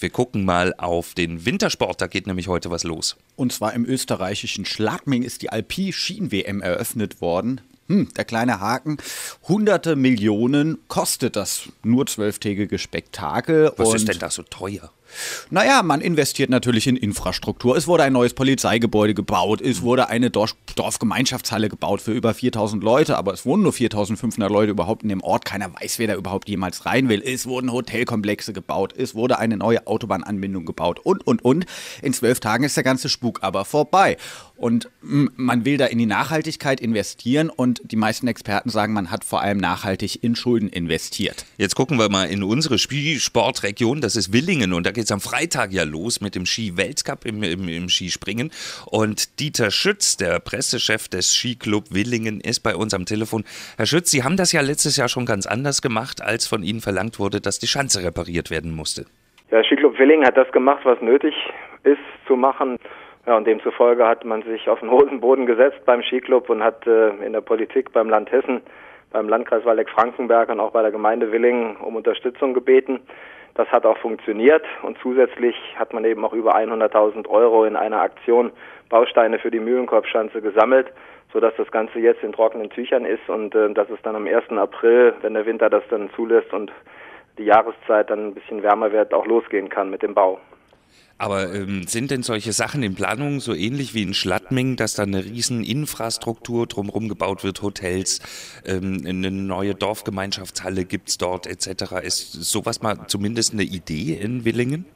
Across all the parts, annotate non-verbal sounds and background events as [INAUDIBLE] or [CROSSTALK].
Wir gucken mal auf den Wintersport, da geht nämlich heute was los. Und zwar im österreichischen Schladming ist die Alpi-Schien-WM eröffnet worden. Hm, der kleine Haken. Hunderte Millionen kostet das nur zwölftägige Spektakel. Was ist denn da so teuer? Naja, man investiert natürlich in Infrastruktur. Es wurde ein neues Polizeigebäude gebaut, es wurde eine Dorf Dorfgemeinschaftshalle gebaut für über 4000 Leute, aber es wohnen nur 4500 Leute überhaupt in dem Ort. Keiner weiß, wer da überhaupt jemals rein will. Es wurden Hotelkomplexe gebaut, es wurde eine neue Autobahnanbindung gebaut und, und, und. In zwölf Tagen ist der ganze Spuk aber vorbei. Und man will da in die Nachhaltigkeit investieren und die meisten Experten sagen, man hat vor allem nachhaltig in Schulden investiert. Jetzt gucken wir mal in unsere Spielsportregion, das ist Willingen und da geht es am Freitag ja los mit dem Ski-Weltcup im, im, im Skispringen. Und Dieter Schütz, der Pressechef des Skiclub Willingen, ist bei uns am Telefon. Herr Schütz, Sie haben das ja letztes Jahr schon ganz anders gemacht, als von Ihnen verlangt wurde, dass die Schanze repariert werden musste. Ja, Skiclub Willingen hat das gemacht, was nötig ist zu machen. Ja, und demzufolge hat man sich auf den Hosenboden gesetzt beim Skiclub und hat äh, in der Politik beim Land Hessen, beim Landkreis Waldeck-Frankenberg und auch bei der Gemeinde Willingen um Unterstützung gebeten. Das hat auch funktioniert und zusätzlich hat man eben auch über 100.000 Euro in einer Aktion Bausteine für die Mühlenkorbschanze gesammelt, sodass das Ganze jetzt in trockenen Tüchern ist und äh, dass es dann am 1. April, wenn der Winter das dann zulässt und die Jahreszeit dann ein bisschen wärmer wird, auch losgehen kann mit dem Bau. Aber ähm, sind denn solche Sachen in Planung so ähnlich wie in Schladming, dass da eine riesen Infrastruktur drumherum gebaut wird, Hotels, ähm, eine neue Dorfgemeinschaftshalle gibt es dort etc. Ist sowas mal zumindest eine Idee in Willingen?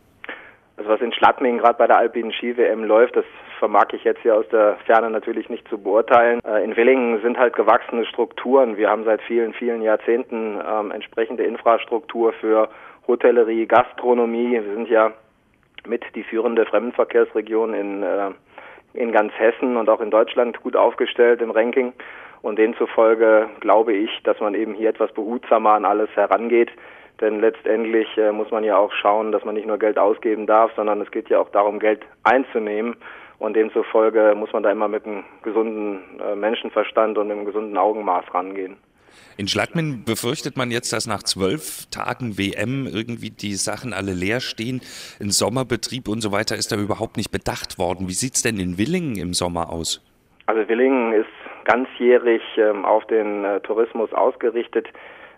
Also was in Schladming gerade bei der alpinen Ski-WM läuft, das vermag ich jetzt hier aus der Ferne natürlich nicht zu beurteilen. Äh, in Willingen sind halt gewachsene Strukturen. Wir haben seit vielen, vielen Jahrzehnten ähm, entsprechende Infrastruktur für Hotellerie, Gastronomie. Wir sind ja mit die führende Fremdenverkehrsregion in, äh, in ganz Hessen und auch in Deutschland gut aufgestellt im Ranking. Und demzufolge glaube ich, dass man eben hier etwas behutsamer an alles herangeht. Denn letztendlich äh, muss man ja auch schauen, dass man nicht nur Geld ausgeben darf, sondern es geht ja auch darum, Geld einzunehmen. Und demzufolge muss man da immer mit einem gesunden äh, Menschenverstand und mit einem gesunden Augenmaß rangehen. In Schladming befürchtet man jetzt, dass nach zwölf Tagen WM irgendwie die Sachen alle leer stehen. Ein Sommerbetrieb und so weiter ist da überhaupt nicht bedacht worden. Wie sieht es denn in Willingen im Sommer aus? Also Willingen ist ganzjährig ähm, auf den äh, Tourismus ausgerichtet.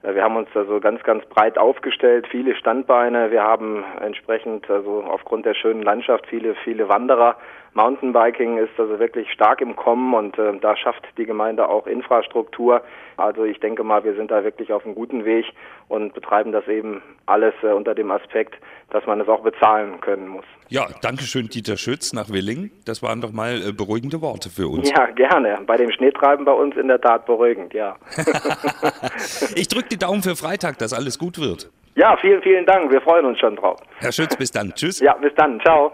Äh, wir haben uns also ganz, ganz breit aufgestellt, viele Standbeine. Wir haben entsprechend, also aufgrund der schönen Landschaft, viele, viele Wanderer. Mountainbiking ist also wirklich stark im Kommen und äh, da schafft die Gemeinde auch Infrastruktur. Also ich denke mal, wir sind da wirklich auf einem guten Weg und betreiben das eben alles äh, unter dem Aspekt, dass man es auch bezahlen können muss. Ja, danke schön, Dieter Schütz nach Willingen. Das waren doch mal äh, beruhigende Worte für uns. Ja, gerne. Bei dem Schneetreiben bei uns in der Tat beruhigend, ja. [LAUGHS] ich drücke die Daumen für Freitag, dass alles gut wird. Ja, vielen, vielen Dank. Wir freuen uns schon drauf. Herr Schütz, bis dann. Tschüss. Ja, bis dann. Ciao.